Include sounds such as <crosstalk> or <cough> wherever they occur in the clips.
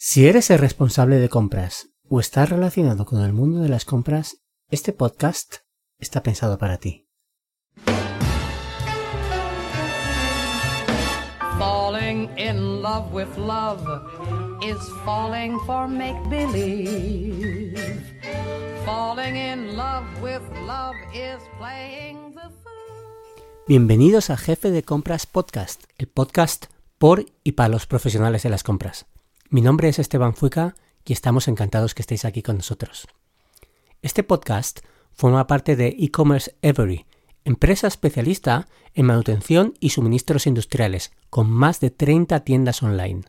Si eres el responsable de compras o estás relacionado con el mundo de las compras, este podcast está pensado para ti. Falling in love with love is falling for make believe. Falling in love with love is playing the fool. Bienvenidos a Jefe de Compras Podcast, el podcast por y para los profesionales de las compras. Mi nombre es Esteban Fuica y estamos encantados que estéis aquí con nosotros. Este podcast forma parte de e-commerce Every, empresa especialista en manutención y suministros industriales, con más de 30 tiendas online.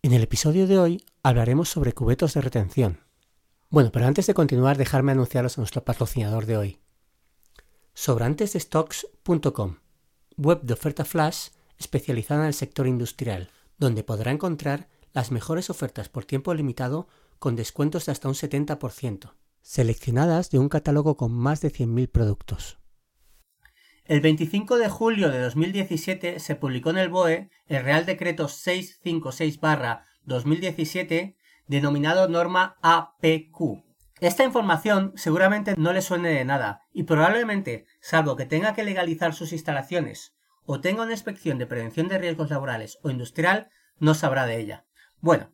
En el episodio de hoy hablaremos sobre cubetos de retención. Bueno, pero antes de continuar, dejarme anunciaros a nuestro patrocinador de hoy. Sobrantesdestocks.com, web de oferta flash especializada en el sector industrial, donde podrá encontrar las mejores ofertas por tiempo limitado con descuentos de hasta un 70%, seleccionadas de un catálogo con más de 100.000 productos. El 25 de julio de 2017 se publicó en el BOE el Real Decreto 656-2017 denominado norma APQ. Esta información seguramente no le suene de nada y probablemente, salvo que tenga que legalizar sus instalaciones o tenga una inspección de prevención de riesgos laborales o industrial, no sabrá de ella. Bueno,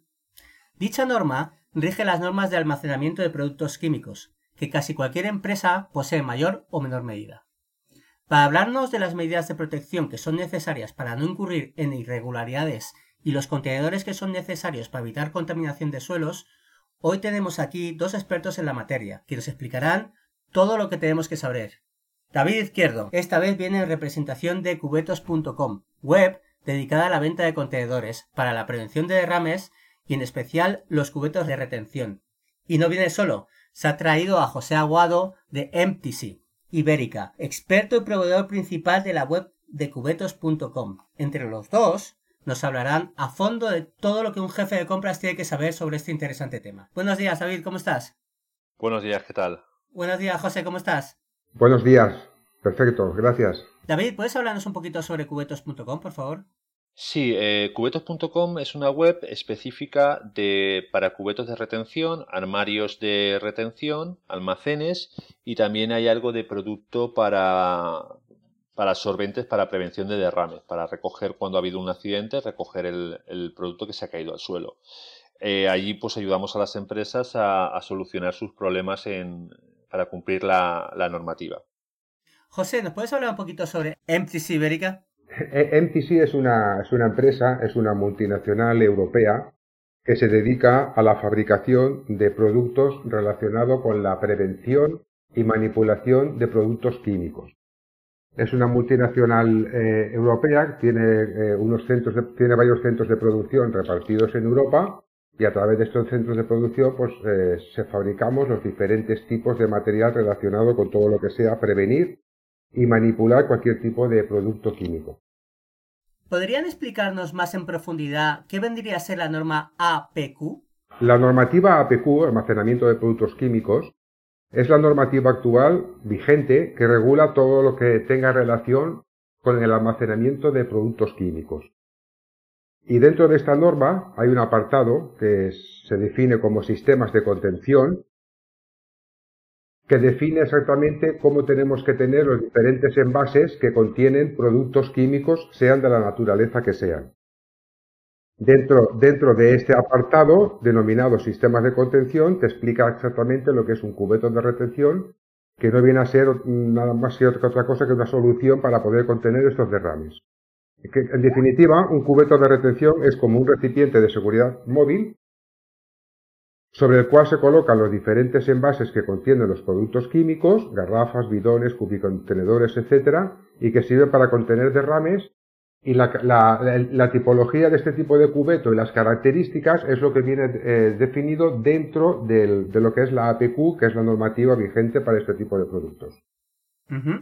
dicha norma rige las normas de almacenamiento de productos químicos, que casi cualquier empresa posee en mayor o menor medida. Para hablarnos de las medidas de protección que son necesarias para no incurrir en irregularidades y los contenedores que son necesarios para evitar contaminación de suelos, hoy tenemos aquí dos expertos en la materia, que nos explicarán todo lo que tenemos que saber. David Izquierdo, esta vez viene en representación de cubetos.com, web dedicada a la venta de contenedores para la prevención de derrames y en especial los cubetos de retención. Y no viene solo, se ha traído a José Aguado de MTC, Ibérica, experto y proveedor principal de la web de cubetos.com. Entre los dos nos hablarán a fondo de todo lo que un jefe de compras tiene que saber sobre este interesante tema. Buenos días, David, ¿cómo estás? Buenos días, ¿qué tal? Buenos días, José, ¿cómo estás? Buenos días, perfecto, gracias. David, ¿puedes hablarnos un poquito sobre cubetos.com, por favor? Sí, eh, cubetos.com es una web específica de, para cubetos de retención, armarios de retención, almacenes y también hay algo de producto para, para solventes para prevención de derrames, para recoger cuando ha habido un accidente, recoger el, producto que se ha caído al suelo. Eh, allí pues ayudamos a las empresas a, solucionar sus problemas en, para cumplir la, normativa. José, ¿nos puedes hablar un poquito sobre MTC Ibérica? MTC es una, es una empresa, es una multinacional europea que se dedica a la fabricación de productos relacionados con la prevención y manipulación de productos químicos. Es una multinacional eh, europea, tiene, eh, unos centros de, tiene varios centros de producción repartidos en Europa y a través de estos centros de producción pues eh, se fabricamos los diferentes tipos de material relacionado con todo lo que sea prevenir y manipular cualquier tipo de producto químico. ¿Podrían explicarnos más en profundidad qué vendría a ser la norma APQ? La normativa APQ, almacenamiento de productos químicos, es la normativa actual vigente que regula todo lo que tenga relación con el almacenamiento de productos químicos. Y dentro de esta norma hay un apartado que se define como sistemas de contención que define exactamente cómo tenemos que tener los diferentes envases que contienen productos químicos, sean de la naturaleza que sean. Dentro, dentro de este apartado, denominado sistemas de contención, te explica exactamente lo que es un cubeto de retención, que no viene a ser nada más que otra cosa que una solución para poder contener estos derrames. en definitiva, un cubeto de retención es como un recipiente de seguridad móvil sobre el cual se colocan los diferentes envases que contienen los productos químicos, garrafas, bidones, cubicontenedores, etc., y que sirve para contener derrames. Y la, la, la, tipología de este tipo de cubeto y las características es lo que viene eh, definido dentro del, de lo que es la APQ, que es la normativa vigente para este tipo de productos.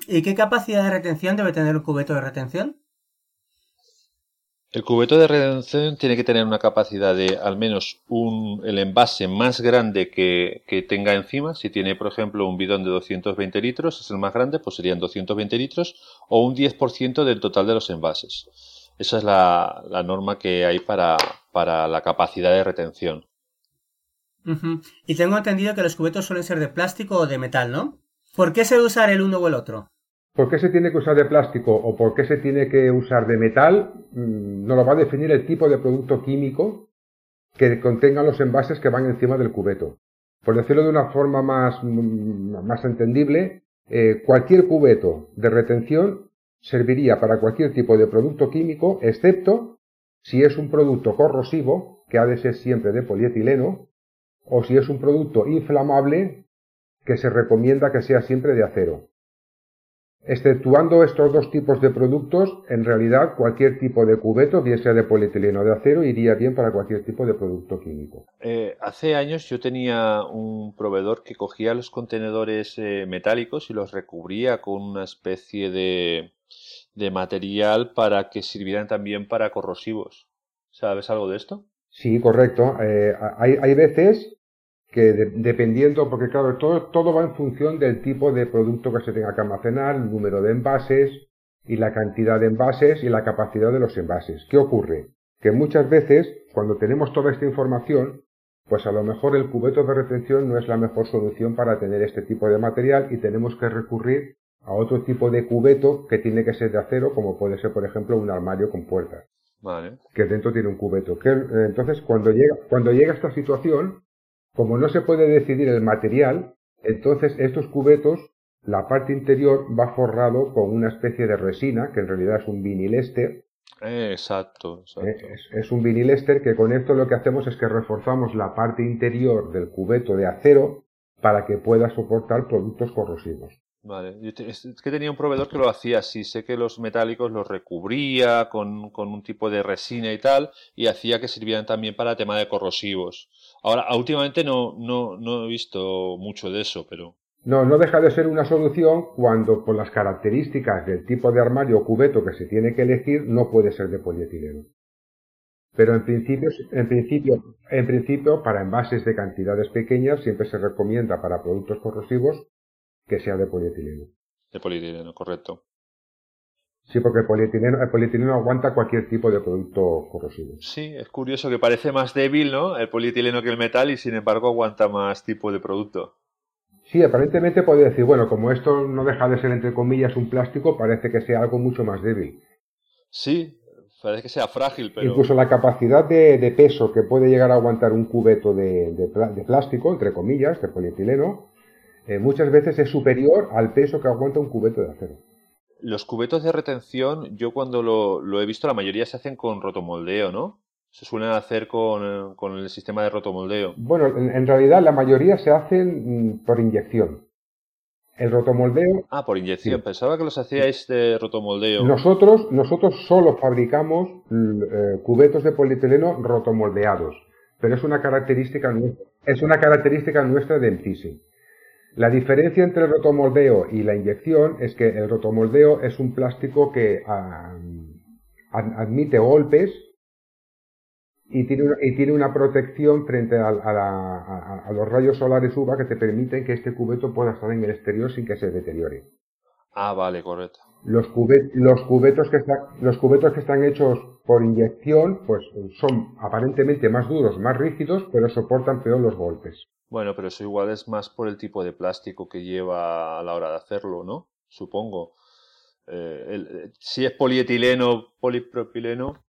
¿Y qué capacidad de retención debe tener un cubeto de retención? El cubeto de retención tiene que tener una capacidad de al menos un, el envase más grande que, que, tenga encima. Si tiene, por ejemplo, un bidón de 220 litros, es el más grande, pues serían 220 litros o un 10% del total de los envases. Esa es la, norma que hay para, la capacidad de retención. Y tengo entendido que los cubetos suelen ser de plástico o de metal, ¿no? ¿Por qué se debe usar el uno o el otro? ¿Por qué se tiene que usar de plástico o por qué se tiene que usar de metal? Mm, Nos lo va a definir el tipo de producto químico que contengan los envases que van encima del cubeto. Por decirlo de una forma más, mm, más entendible, eh, cualquier cubeto de retención serviría para cualquier tipo de producto químico, excepto si es un producto corrosivo, que ha de ser siempre de polietileno, o si es un producto inflamable, que se recomienda que sea siempre de acero. Exceptuando estos dos tipos de productos, en realidad cualquier tipo de cubeto, bien sea de polietileno o de acero, iría bien para cualquier tipo de producto químico. Eh, hace años yo tenía un proveedor que cogía los contenedores eh, metálicos y los recubría con una especie de, de material para que sirvieran también para corrosivos. ¿Sabes algo de esto? Sí, correcto. Eh, hay, hay veces que de- dependiendo, porque claro, todo, todo va en función del tipo de producto que se tenga que almacenar, el número de envases y la cantidad de envases y la capacidad de los envases. ¿Qué ocurre? Que muchas veces, cuando tenemos toda esta información, pues a lo mejor el cubeto de retención no es la mejor solución para tener este tipo de material y tenemos que recurrir a otro tipo de cubeto que tiene que ser de acero, como puede ser, por ejemplo, un armario con puertas Vale. que dentro tiene un cubeto. Que, eh, entonces, cuando llega, cuando llega esta situación, como no se puede decidir el material, entonces estos cubetos, la parte interior va forrado con una especie de resina, que en realidad es un vinilester. Eh, exacto, ¿eh? exacto. Es, es un vinilester que con esto lo que hacemos es que reforzamos la parte interior del cubeto de acero para que pueda soportar productos corrosivos. Vale, yo es que tenía un proveedor que lo hacía así, sé que los metálicos los recubría con, con un tipo de resina y tal, y hacía que sirvieran también para tema de corrosivos. Ahora, últimamente no, no, no he visto mucho de eso, pero No, no deja de ser una solución cuando por las características del tipo de armario o cubeto que se tiene que elegir no puede ser de polietileno. Pero en principio, en principio, en principio, para envases de cantidades pequeñas siempre se recomienda para productos corrosivos que sea de polietileno. de polietileno, correcto. Sí, porque el polietileno, el polietileno aguanta cualquier tipo de producto corrosivo. Sí, es curioso que parece más débil, ¿no? El polietileno que el metal y sin embargo aguanta más tipo de producto. Sí, aparentemente puede decir, bueno, como esto no deja de ser entre comillas un plástico, parece que sea algo mucho más débil. Sí, parece que sea frágil, pero Incluso la capacidad de, de peso que puede llegar a aguantar un cubeto de, de pla- de plástico, entre comillas, de polietileno, eh, muchas veces es superior al peso que aguanta un cubeto de acero. los cubetos de retención, yo cuando lo, lo he visto, la mayoría se hacen con rotomoldeo, ¿no? Se suelen hacer con, con el sistema de rotomoldeo. Bueno, en, en realidad la mayoría se hacen mm, por inyección. El rotomoldeo, Ah, por inyección. Sí. Pensaba que los hacíais de rotomoldeo. nosotros, nosotros solo fabricamos eh, cubetos de polietileno rotomoldeados, pero es una característica, nue- es una característica nuestra de Emtisi. La diferencia entre el rotomoldeo y la inyección es que el rotomoldeo es un plástico que ad- admite golpes y tiene, una, y tiene una protección frente a, la- a- los rayos solares UVA que te permiten que este cubeto pueda estar en el exterior sin que se deteriore. Ah, vale, correcto. Los, cubetos que está- los cubetos que están hechos por inyección pues son aparentemente más duros, más rígidos, pero soportan peor los golpes. Bueno, pero eso igual es más por el tipo de plástico que lleva a la hora de hacerlo, ¿no? Supongo. Eh, eh, si es polietileno, polipropileno.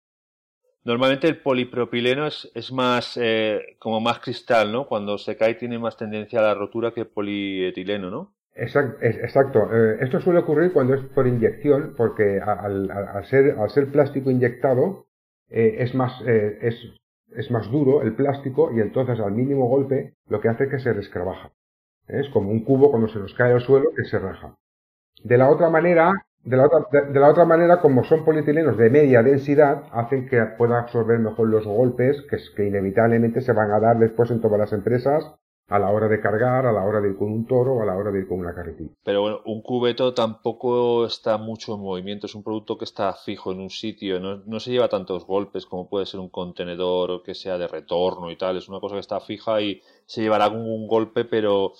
Normalmente el polipropileno es, es más eh, como más cristal, ¿no? Cuando se cae tiene más tendencia a la rotura que polietileno, ¿no? Exact- es- Exacto. Eh, esto suele ocurrir cuando es por inyección, porque al, ser, al ser plástico inyectado es, más, es, es más duro el plástico y entonces al mínimo golpe lo que hace es que se rescrabaja. Es como un cubo cuando se nos cae al suelo que se raja. De la otra manera, de la otra, la otra manera, como son polietilenos de media densidad, hacen que pueda absorber mejor los golpes que, es- que inevitablemente se van a dar después en todas las empresas a la hora de cargar, a la hora de ir con un toro o a la hora de ir con una carretilla. Pero bueno, un cubeto tampoco está mucho en movimiento, es un producto que está fijo en un sitio, no, no se lleva tantos golpes como puede ser un contenedor que sea de retorno y tal, es una cosa que está fija y se llevará algún golpe, pero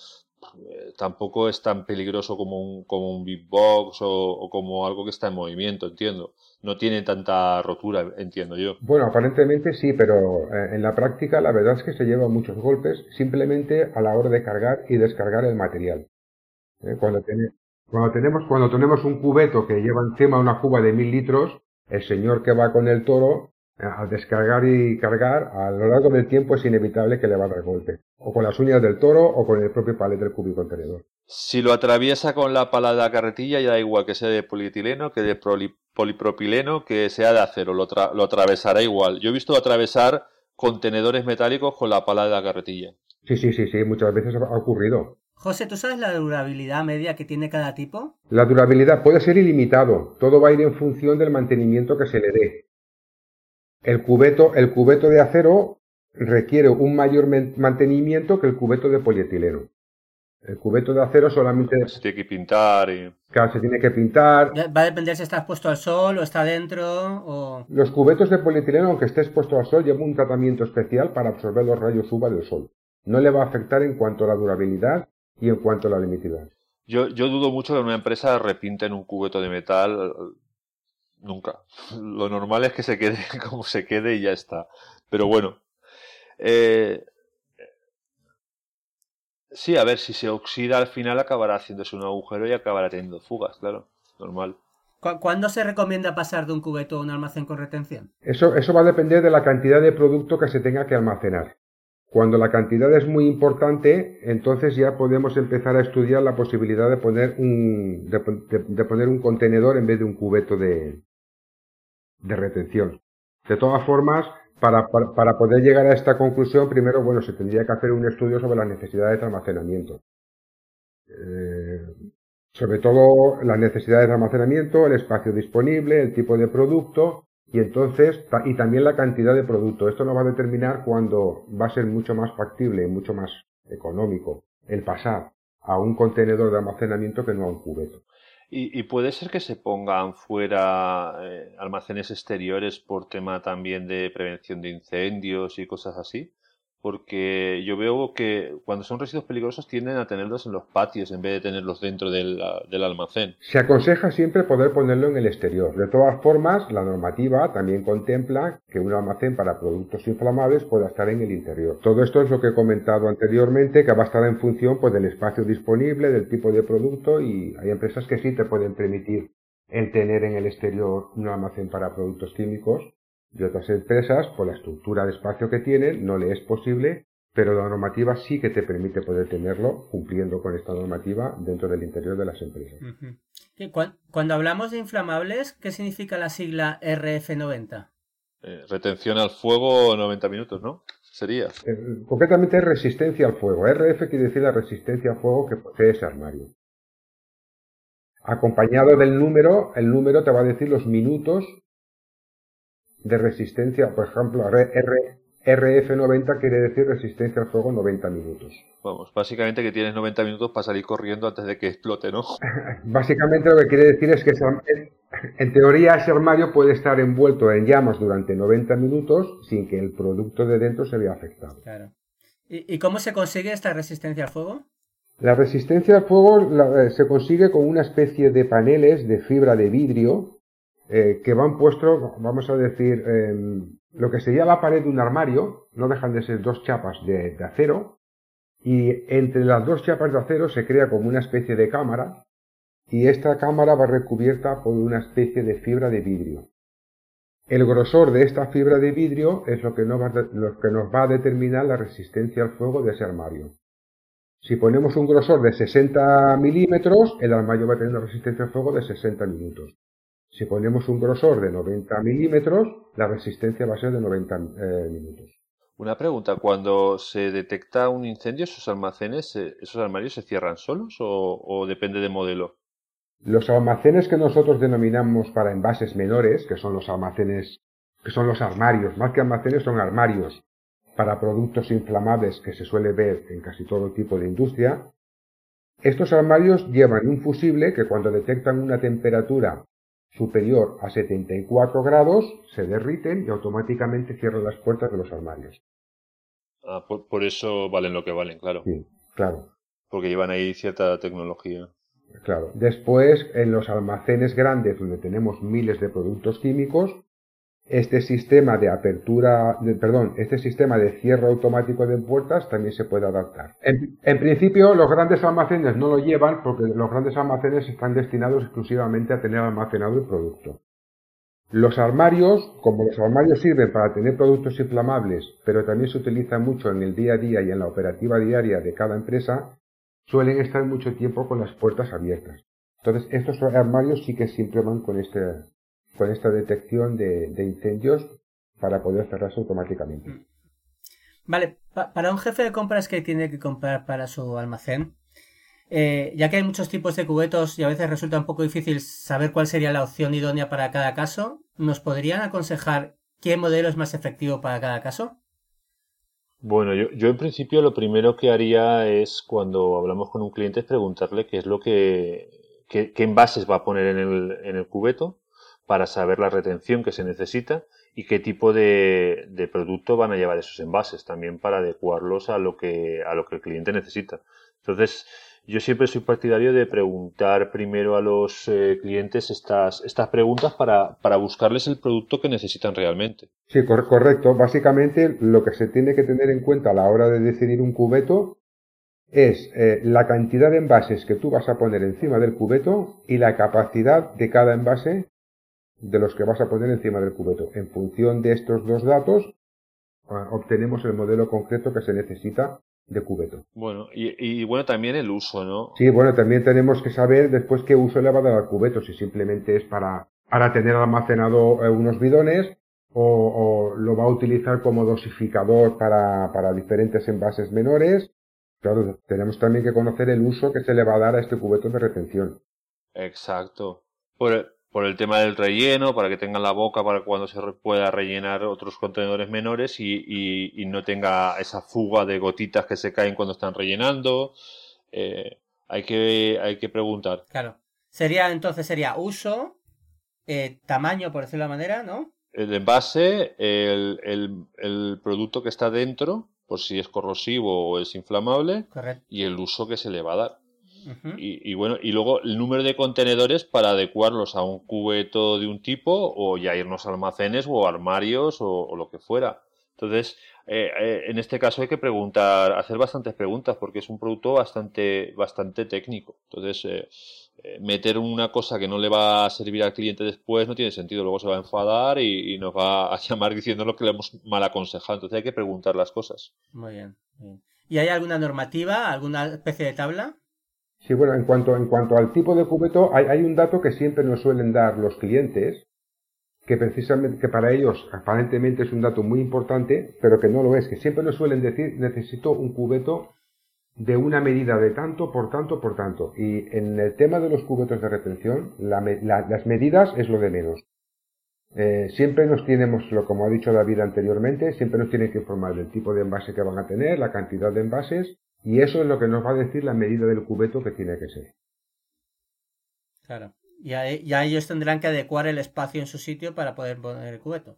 eh, tampoco es tan peligroso como un, como un big box o, como algo que está en movimiento, entiendo. No tiene tanta rotura, entiendo yo. Bueno, aparentemente sí, pero eh, en la práctica la verdad es que se llevan muchos golpes simplemente a la hora de cargar y descargar el material. ¿Eh? Cuando, cuando, tenemos, cuando tenemos un cubeto que lleva encima una cuba de mil litros, el señor que va con el toro al descargar y cargar, a lo largo del tiempo es inevitable que le va a dar golpe. O con las uñas del toro o con el propio palet del cúbico contenedor. Si lo atraviesa con la pala de la carretilla, ya da igual que sea de polietileno, que de polipropileno, que sea de acero, lo, lo atravesará igual. Yo he visto atravesar contenedores metálicos con la pala de la carretilla. Sí, sí, sí, sí, muchas veces ha ocurrido. José, ¿tú sabes la durabilidad media que tiene cada tipo? La durabilidad puede ser ilimitado. Todo va a ir en función del mantenimiento que se le dé. El cubeto, el cubeto de acero requiere un mayor mantenimiento que el cubeto de polietileno. El cubeto de acero solamente... Se tiene que pintar y... Claro, se tiene que pintar. Va a depender si está expuesto al sol o está dentro o... Los cubetos de polietileno, aunque esté expuesto al sol, llevan un tratamiento especial para absorber los rayos UVA del sol. No le va a afectar en cuanto a la durabilidad y en cuanto a la limitidad. Yo, yo dudo mucho que una empresa repinte en un cubeto de metal nunca. <laughs> Lo normal es que se quede <laughs> como se quede y ya está. Pero bueno. Eh, sí, a ver, si se oxida al final acabará haciéndose un agujero y acabará teniendo fugas, claro. Normal. ¿Cuándo se recomienda pasar de un cubeto a un almacén con retención? Eso, eso va a depender de la cantidad de producto que se tenga que almacenar. Cuando la cantidad es muy importante, entonces ya podemos empezar a estudiar la posibilidad de poner un, de poner un contenedor en vez de un cubeto de, de retención. De todas formas, para, para, poder llegar a esta conclusión, primero, bueno, se tendría que hacer un estudio sobre las necesidades de almacenamiento. Eh, sobre todo las necesidades de almacenamiento, el espacio disponible, el tipo de producto y entonces, y también la cantidad de producto. Esto nos va a determinar cuándo va a ser mucho más factible, mucho más económico el pasar a un contenedor de almacenamiento que no a un cubeto. Y, puede ser que se pongan fuera eh, almacenes exteriores por tema también de prevención de incendios y cosas así porque yo veo que cuando son residuos peligrosos tienden a tenerlos en los patios en vez de tenerlos dentro del, almacén. Se aconseja siempre poder ponerlo en el exterior. De todas formas, la normativa también contempla que un almacén para productos inflamables pueda estar en el interior. Todo esto es lo que he comentado anteriormente, que va a estar en función pues, del espacio disponible, del tipo de producto y hay empresas que sí te pueden permitir el tener en el exterior un almacén para productos químicos y otras empresas, por la estructura de espacio que tienen, no le es posible, pero la normativa sí que te permite poder tenerlo cumpliendo con esta normativa dentro del interior de las empresas. Cuando hablamos de inflamables, ¿qué significa la sigla RF90? Eh, retención al fuego 90 minutos, ¿no? Sería. Eh, concretamente resistencia al fuego. RF quiere decir la resistencia al fuego que posee ese armario. Acompañado del número, el número te va a decir los minutos de resistencia, por ejemplo, R, RF90 quiere decir resistencia al fuego 90 minutos. Vamos, básicamente que tienes 90 minutos para salir corriendo antes de que explote, ¿no? <laughs> básicamente lo que quiere decir es que en teoría ese armario puede estar envuelto en llamas durante 90 minutos sin que el producto de dentro se vea afectado. Claro. ¿Y, cómo se consigue esta resistencia al fuego? La resistencia al fuego eh, se consigue con una especie de paneles de fibra de vidrio eh, que van puestos, vamos a decir, lo que sería la pared de un armario, no dejan de ser dos chapas de, acero, y entre las dos chapas de acero se crea como una especie de cámara, y esta cámara va recubierta por una especie de fibra de vidrio. El grosor de esta fibra de vidrio es lo que, nos va, lo que nos va a determinar la resistencia al fuego de ese armario. Si ponemos un grosor de 60 milímetros, el armario va a tener una resistencia al fuego de 60 minutos. Si ponemos un grosor de 90 milímetros, la resistencia va a ser de 90 eh, minutos. Una pregunta, cuando se detecta un incendio, ¿esos almacenes, esos armarios se cierran solos o, depende de modelo? Los almacenes que nosotros denominamos para envases menores, que son los almacenes, que son los armarios, más que almacenes son armarios para productos inflamables que se suele ver en casi todo tipo de industria, estos armarios llevan un fusible que cuando detectan una temperatura superior a 74 grados se derriten y automáticamente cierran las puertas de los armarios. Ah, por, eso valen lo que valen, claro. Sí, claro. porque llevan ahí cierta tecnología. Claro. Después, en los almacenes grandes, donde tenemos miles de productos químicos, este sistema de apertura, perdón, este sistema de cierre automático de puertas también se puede adaptar. En, en, principio, los grandes almacenes no lo llevan porque los grandes almacenes están destinados exclusivamente a tener almacenado el producto. Los armarios, como los armarios sirven para tener productos inflamables, pero también se utilizan mucho en el día a día y en la operativa diaria de cada empresa, suelen estar mucho tiempo con las puertas abiertas. Entonces, estos armarios sí que siempre van con este, con esta detección de, incendios para poder cerrarse automáticamente. Vale, para un jefe de compras que tiene que comprar para su almacén, eh, ya que hay muchos tipos de cubetos y a veces resulta un poco difícil saber cuál sería la opción idónea para cada caso, ¿nos podrían aconsejar qué modelo es más efectivo para cada caso? Bueno, yo, yo en principio lo primero que haría es cuando hablamos con un cliente es preguntarle qué es lo que, qué, qué envases va a poner en el, en el cubeto para saber la retención que se necesita y qué tipo de, producto van a llevar esos envases también para adecuarlos a lo que, a lo que el cliente necesita. Entonces, yo siempre soy partidario de preguntar primero a los eh, clientes estas, estas preguntas para, para, buscarles el producto que necesitan realmente. Sí, correcto. Básicamente lo que se tiene que tener en cuenta a la hora de decidir un cubeto es eh, la cantidad de envases que tú vas a poner encima del cubeto y la capacidad de cada envase de los que vas a poner encima del cubeto. En función de estos dos datos, ah, obtenemos el modelo concreto que se necesita de cubeto. Bueno, y, bueno, también el uso, ¿no? Sí, bueno, también tenemos que saber después qué uso le va a dar al cubeto, si simplemente es para, para tener almacenado eh, unos bidones o, o, lo va a utilizar como dosificador para, para diferentes envases menores. Claro, tenemos también que conocer el uso que se le va a dar a este cubeto de retención. Exacto. Por, por el tema del relleno, para que tengan la boca para cuando se pueda rellenar otros contenedores menores y, no tenga esa fuga de gotitas que se caen cuando están rellenando. Eh, hay, que, hay que preguntar. Claro. Sería entonces sería uso, eh, tamaño, por decirlo de la manera, ¿no? El envase, el, el, producto que está dentro, por si es corrosivo o es inflamable, y el uso que se le va a dar y, bueno, y luego el número de contenedores para adecuarlos a un cubeto de un tipo o ya irnos a almacenes o armarios o, lo que fuera. Entonces, eh, eh, en este caso hay que preguntar, hacer bastantes preguntas porque es un producto bastante, bastante técnico. Entonces, eh, meter una cosa que no le va a servir al cliente después no tiene sentido. Luego se va a enfadar y, nos va a <laughs> llamar diciendo lo que le hemos mal aconsejado. Entonces hay que preguntar las cosas. Muy bien. ¿Y hay alguna normativa, alguna especie de tabla? Sí, bueno, en cuanto, en cuanto al tipo de cubeto, hay, un dato que siempre nos suelen dar los clientes, que precisamente, que para ellos aparentemente es un dato muy importante, pero que no lo es, que siempre nos suelen decir, necesito un cubeto de una medida de tanto por tanto por tanto. Y en el tema de los cubetos de retención, las medidas es lo de menos. Eh, siempre nos tenemos, como ha dicho David anteriormente, siempre nos tienen que informar del tipo de envase que van a tener, la cantidad de envases y eso es lo que nos va a decir la medida del cubeto que tiene que ser. Claro. Y ya ellos tendrán que adecuar el espacio en su sitio para poder poner el cubeto.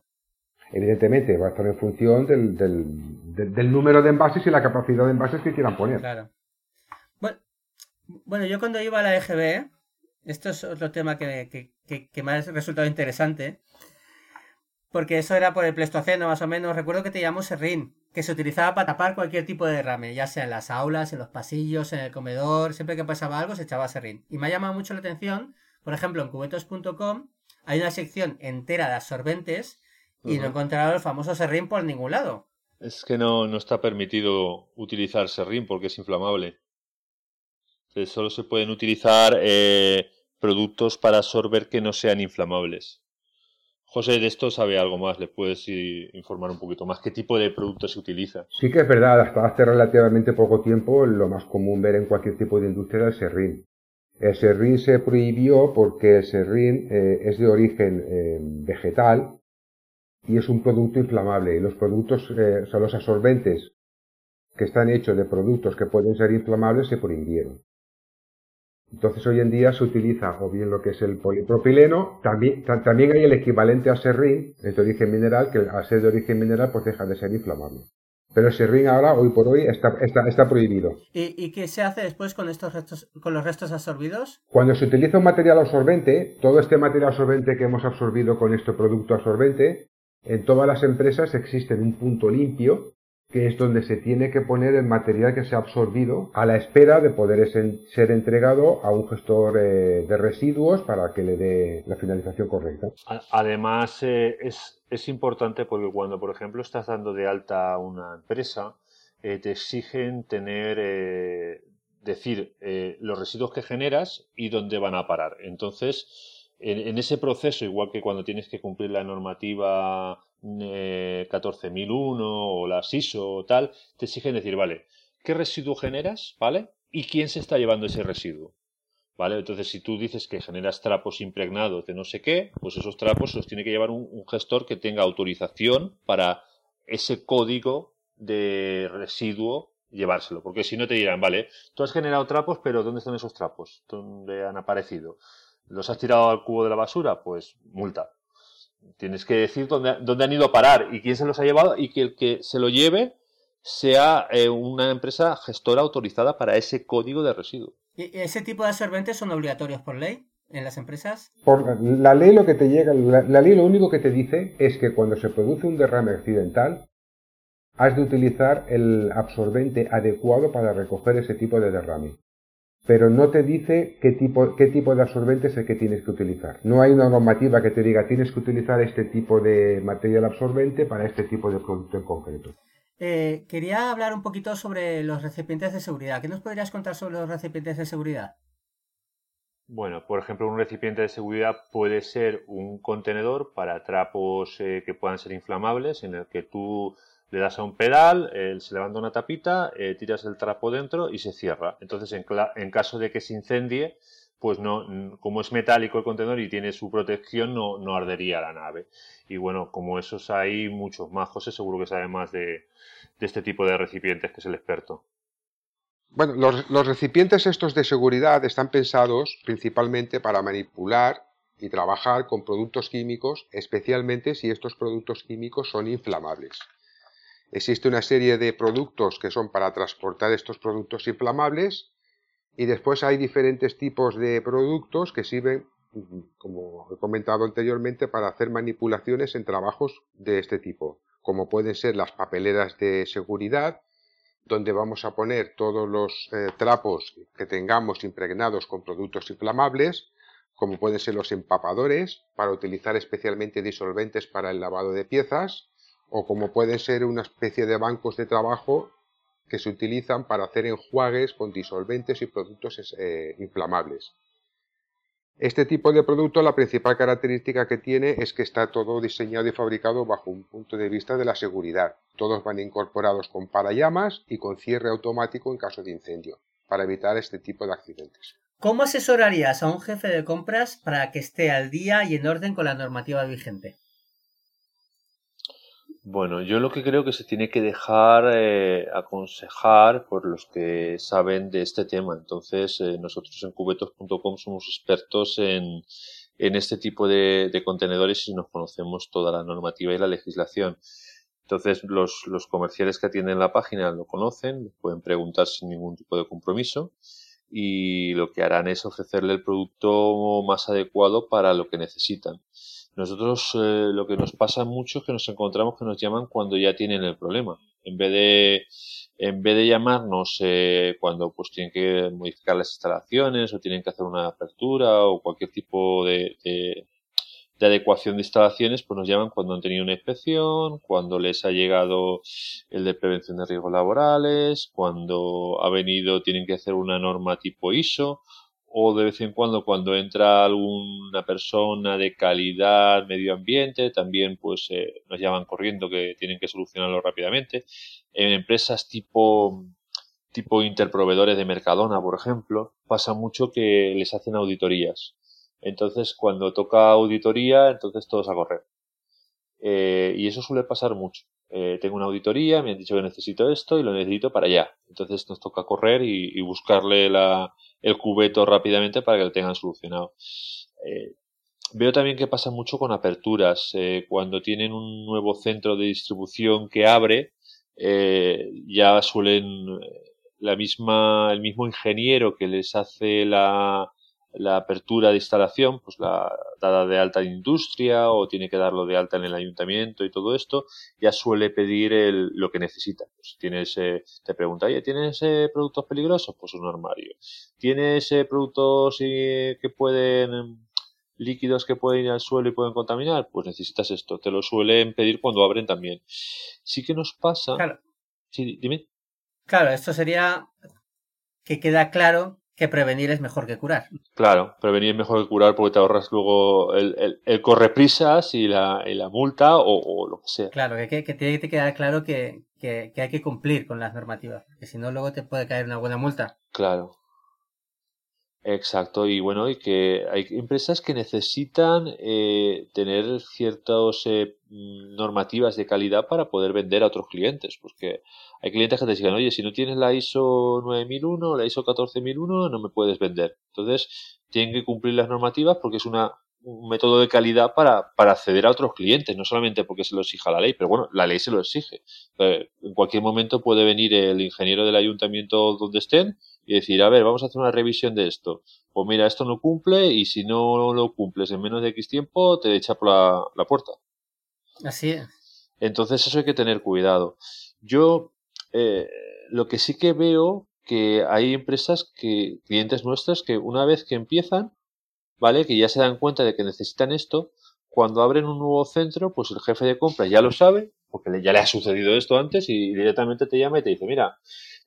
Evidentemente, va a estar en función del, del, número de envases y la capacidad de envases que quieran poner. Claro. Bueno, bueno yo cuando iba a la EGB, esto es otro tema que, que, que me ha resultado interesante, porque eso era por el Pleistoceno más o menos. Recuerdo que te llamó Serrín que se utilizaba para tapar cualquier tipo de derrame, ya sea en las aulas, en los pasillos, en el comedor, siempre que pasaba algo se echaba serrín. Y me ha llamado mucho la atención, por ejemplo, en cubetos.com hay una sección entera de absorbentes y no he encontrado el famoso serrín por ningún lado. Es que no, no está permitido utilizar serrín porque es inflamable. Solo se pueden utilizar eh, productos para absorber que no sean inflamables. José, de esto sabe algo más, le puedes informar un poquito más. ¿Qué tipo de producto se utiliza? Sí que es verdad, hasta hace relativamente poco tiempo lo más común ver en cualquier tipo de industria era el serrín. El serrín se prohibió porque el serrín eh, es de origen eh, vegetal y es un producto inflamable. Y los productos, eh, o sea, los absorbentes que están hechos de productos que pueden ser inflamables se prohibieron. Entonces hoy en día se utiliza o bien lo que es el polipropileno, también, también hay el equivalente a serrín, es de origen mineral, que al ser de origen mineral pues deja de ser inflamable. Pero ese ring ahora, hoy por hoy, está, está, está prohibido. ¿Y, qué se hace después con estos restos, con los restos absorbidos? Cuando se utiliza un material absorbente, todo este material absorbente que hemos absorbido con este producto absorbente, en todas las empresas existe un punto limpio que es donde se tiene que poner el material que se ha absorbido a la espera de poder ser entregado a un gestor eh, de residuos para que le dé la finalización correcta. Además, eh, es, es, importante porque cuando, por ejemplo, estás dando de alta a una empresa, eh, te exigen tener, decir, los residuos que generas y dónde van a parar. Entonces, en ese proceso, igual que cuando tienes que cumplir la normativa 14001 o la ISO o tal, te exigen decir, vale, ¿qué residuo generas? ¿Vale? ¿Y quién se está llevando ese residuo? ¿Vale? Entonces, si tú dices que generas trapos impregnados de no sé qué, pues esos trapos los tiene que llevar un, gestor que tenga autorización para ese código de residuo llevárselo. Porque si no te dirán, vale, tú has generado trapos, pero ¿dónde están esos trapos? ¿Dónde han aparecido? ¿Los has tirado al cubo de la basura? Pues multa. Tienes que decir dónde, dónde, han ido a parar y quién se los ha llevado y que el que se lo lleve sea eh, una empresa gestora autorizada para ese código de residuo. ¿Y ese tipo de absorbentes son obligatorios por ley en las empresas? Por la ley lo que te llega, la ley lo único que te dice es que cuando se produce un derrame accidental has de utilizar el absorbente adecuado para recoger ese tipo de derrame pero no te dice qué tipo, qué tipo de absorbente es el que tienes que utilizar. No hay una normativa que te diga tienes que utilizar este tipo de material absorbente para este tipo de producto en concreto. Eh, quería hablar un poquito sobre los recipientes de seguridad. ¿Qué nos podrías contar sobre los recipientes de seguridad? Bueno, por ejemplo, un recipiente de seguridad puede ser un contenedor para trapos eh, que puedan ser inflamables, en el que tú le das a un pedal, se levanta una tapita, eh, tiras el trapo dentro y se cierra. Entonces, en, caso de que se incendie, pues no, como es metálico el contenedor y tiene su protección, no, no ardería la nave. Y bueno, como esos hay muchos más, José seguro que sabe más de, este tipo de recipientes que es el experto. Bueno, los, los recipientes estos de seguridad están pensados principalmente para manipular y trabajar con productos químicos, especialmente si estos productos químicos son inflamables. Existe una serie de productos que son para transportar estos productos inflamables y después hay diferentes tipos de productos que sirven, como he comentado anteriormente, para hacer manipulaciones en trabajos de este tipo, como pueden ser las papeleras de seguridad, donde vamos a poner todos los eh, trapos que tengamos impregnados con productos inflamables, como pueden ser los empapadores, para utilizar especialmente disolventes para el lavado de piezas, o como puede ser una especie de bancos de trabajo que se utilizan para hacer enjuagues con disolventes y productos eh, inflamables. Este tipo de producto, la principal característica que tiene es que está todo diseñado y fabricado bajo un punto de vista de la seguridad. Todos van incorporados con parallamas y con cierre automático en caso de incendio, para evitar este tipo de accidentes. ¿Cómo asesorarías a un jefe de compras para que esté al día y en orden con la normativa vigente? Bueno, yo lo que creo que se tiene que dejar eh, aconsejar por los que saben de este tema. Entonces, eh, nosotros en cubetos.com somos expertos en, en este tipo de, de, contenedores y nos conocemos toda la normativa y la legislación. Entonces, los, los comerciales que atienden la página lo conocen, pueden preguntar sin ningún tipo de compromiso y lo que harán es ofrecerle el producto más adecuado para lo que necesitan. Nosotros eh, lo que nos pasa mucho es que nos encontramos que nos llaman cuando ya tienen el problema. En vez de, en vez de llamarnos eh, cuando pues tienen que modificar las instalaciones o tienen que hacer una apertura o cualquier tipo de, de, de adecuación de instalaciones, pues nos llaman cuando han tenido una inspección, cuando les ha llegado el de prevención de riesgos laborales, cuando ha venido, tienen que hacer una norma tipo ISO o de vez en cuando cuando entra alguna persona de calidad medio ambiente también pues eh, nos llaman corriendo que tienen que solucionarlo rápidamente. En empresas tipo tipo interproveedores de Mercadona por ejemplo pasa mucho que les hacen auditorías. Entonces cuando toca auditoría entonces todos a correr. Eh, y eso suele pasar mucho. Eh, tengo una auditoría me han dicho que necesito esto y lo necesito para allá. Entonces nos toca correr y buscarle la el cubeto rápidamente para que lo tengan solucionado. Eh, veo también que pasa mucho con aperturas. Eh, cuando tienen un nuevo centro de distribución que abre, eh, ya suelen la misma, el mismo ingeniero que les hace la, la apertura de instalación, pues la dada de alta en industria o tiene que darlo de alta en el ayuntamiento y todo esto, ya suele pedir el, lo que necesita. Pues tienes, eh, te pregunta, oye, ¿tienes eh, productos peligrosos? Pues un armario. ¿Tienes eh, productos que pueden, líquidos que pueden ir al suelo y pueden contaminar? Pues necesitas esto. Te lo suelen pedir cuando abren también. Sí que nos pasa. Claro. Sí, dime. Claro, esto sería que queda claro que prevenir es mejor que curar. Claro, prevenir es mejor que curar porque te ahorras luego el, el, el correprisas y la, y la multa o, o, lo que sea. Claro, que, que, que tiene que quedar claro que, que, que, hay que cumplir con las normativas, que si no luego te puede caer una buena multa. Claro. Exacto, y bueno, y que hay empresas que necesitan eh, tener ciertas eh, normativas de calidad para poder vender a otros clientes, pues que hay clientes que te digan, oye, si no tienes la ISO 9001 o la ISO 14001 no me puedes vender. Entonces, tienen que cumplir las normativas porque es una, un método de calidad para, para acceder a otros clientes, no solamente porque se lo exija la ley, pero bueno, la ley se lo exige. Eh, en cualquier momento puede venir el ingeniero del ayuntamiento donde estén y decir, a ver, vamos a hacer una revisión de esto. Pues mira, esto no cumple y si no lo cumples en menos de X tiempo, te echa por la, la puerta. Así es. Entonces eso hay que tener cuidado. Yo eh, lo que sí que veo que hay empresas que, clientes nuestras, que una vez que empiezan, ¿vale? Que ya se dan cuenta de que necesitan esto, cuando abren un nuevo centro, pues el jefe de compra ya lo sabe, porque ya le ha sucedido esto antes y directamente te llama y te dice, mira,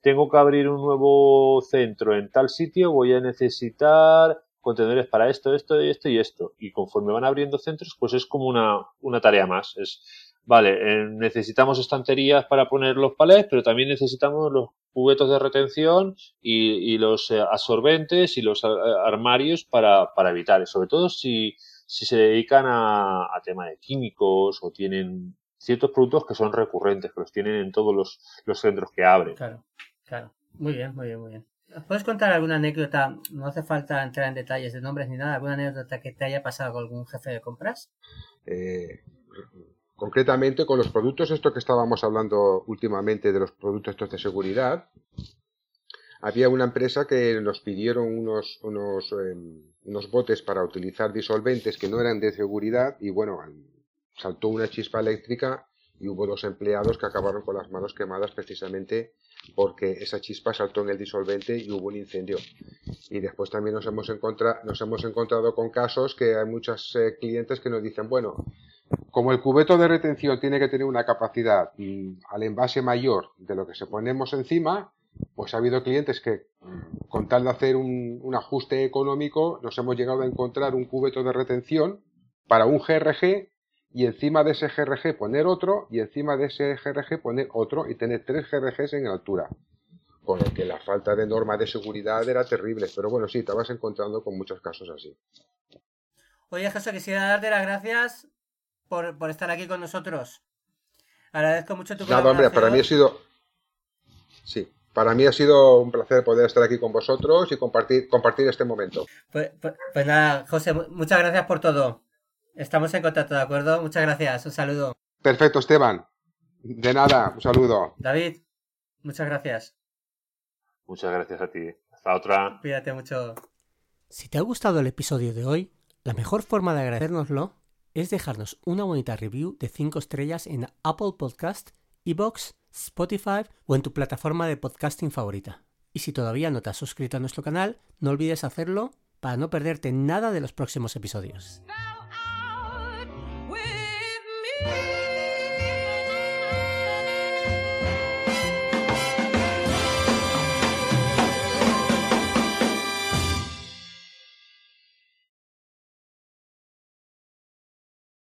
tengo que abrir un nuevo centro en tal sitio, voy a necesitar contenedores para esto, esto, esto y esto. Y conforme van abriendo centros, pues es como una, una tarea más. Es, vale, eh, necesitamos estanterías para poner los palés, pero también necesitamos los juguetos de retención y, y los eh, absorbentes y los eh, armarios para, para evitar. Sobre todo si, si se dedican a, a tema de químicos o tienen ciertos productos que son recurrentes, que los tienen en todos los, los centros que abren. Claro, claro. Muy bien, muy bien, muy bien. ¿Puedes contar alguna anécdota? No hace falta entrar en detalles de nombres ni nada. ¿Alguna anécdota que te haya pasado con algún jefe de compras? Eh, concretamente con los productos, esto que estábamos hablando últimamente de los productos estos de seguridad, había una empresa que nos pidieron unos, unos, eh, unos botes para utilizar disolventes que no eran de seguridad y bueno, saltó una chispa eléctrica y hubo dos empleados que acabaron con las manos quemadas precisamente porque esa chispa saltó en el disolvente y hubo un incendio. Y después también nos hemos, encontrado, nos hemos encontrado con casos que hay muchos eh, clientes que nos dicen, bueno, como el cubeto de retención tiene que tener una capacidad mm, al envase mayor de lo que se ponemos encima, pues ha habido clientes que, mm, con tal de hacer un ajuste económico, nos hemos llegado a encontrar un cubeto de retención para un GRG y encima de ese GRG poner otro y encima de ese GRG poner otro y tener tres GRGs en altura. Con lo que la falta de norma de seguridad era terrible. Pero bueno, sí, te vas encontrando con muchos casos así. Oye, Jesús, quisiera darte las gracias por, por estar aquí con nosotros. Agradezco mucho tu Nada, hombre, para mí ha sido... Sí, para mí ha sido un placer poder estar aquí con vosotros y compartir, compartir este momento. Pues, pues, pues nada, José, muchas gracias por todo. Estamos en contacto, ¿de acuerdo? Muchas gracias, un saludo. Perfecto, Esteban. De nada, un saludo. David, muchas gracias. Muchas gracias a ti. Hasta otra. Cuídate mucho. Si te ha gustado el episodio de hoy, la mejor forma de agradecérnoslo es dejarnos una bonita review de 5 estrellas en Apple Podcast, Evox, Spotify o en tu plataforma de podcasting favorita. Y si todavía no te has suscrito a nuestro canal, no olvides hacerlo para no perderte nada de los próximos episodios.